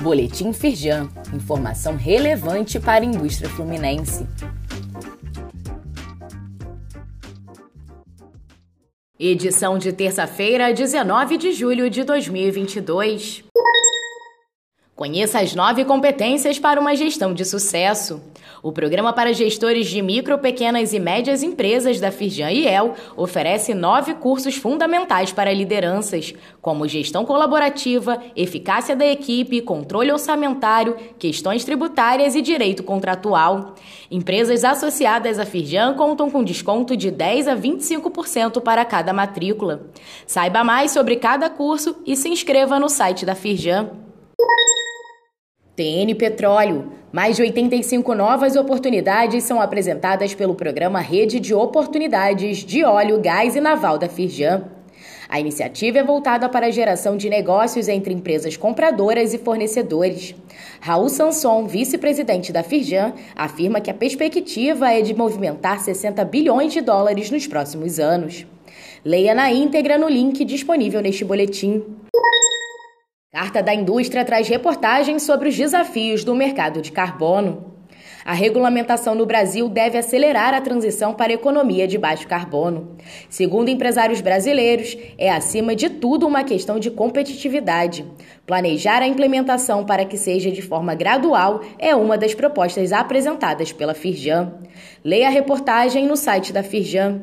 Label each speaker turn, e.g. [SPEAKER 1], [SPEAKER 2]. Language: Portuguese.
[SPEAKER 1] Boletim Firjan, informação relevante para a indústria fluminense. Edição de terça-feira, 19 de julho de 2022. Conheça as nove competências para uma gestão de sucesso. O programa para gestores de micro, pequenas e médias empresas da Firjan e El oferece nove cursos fundamentais para lideranças, como gestão colaborativa, eficácia da equipe, controle orçamentário, questões tributárias e direito contratual. Empresas associadas à Firjan contam com desconto de 10 a 25% para cada matrícula. Saiba mais sobre cada curso e se inscreva no site da Firjan. TN Petróleo. Mais de 85 novas oportunidades são apresentadas pelo programa Rede de Oportunidades de Óleo, Gás e Naval da Firjan. A iniciativa é voltada para a geração de negócios entre empresas compradoras e fornecedores. Raul Sanson, vice-presidente da Firjan, afirma que a perspectiva é de movimentar 60 bilhões de dólares nos próximos anos. Leia na íntegra no link disponível neste boletim. Carta da Indústria traz reportagens sobre os desafios do mercado de carbono. A regulamentação no Brasil deve acelerar a transição para a economia de baixo carbono. Segundo empresários brasileiros, é acima de tudo uma questão de competitividade. Planejar a implementação para que seja de forma gradual é uma das propostas apresentadas pela Firjan. Leia a reportagem no site da Firjan.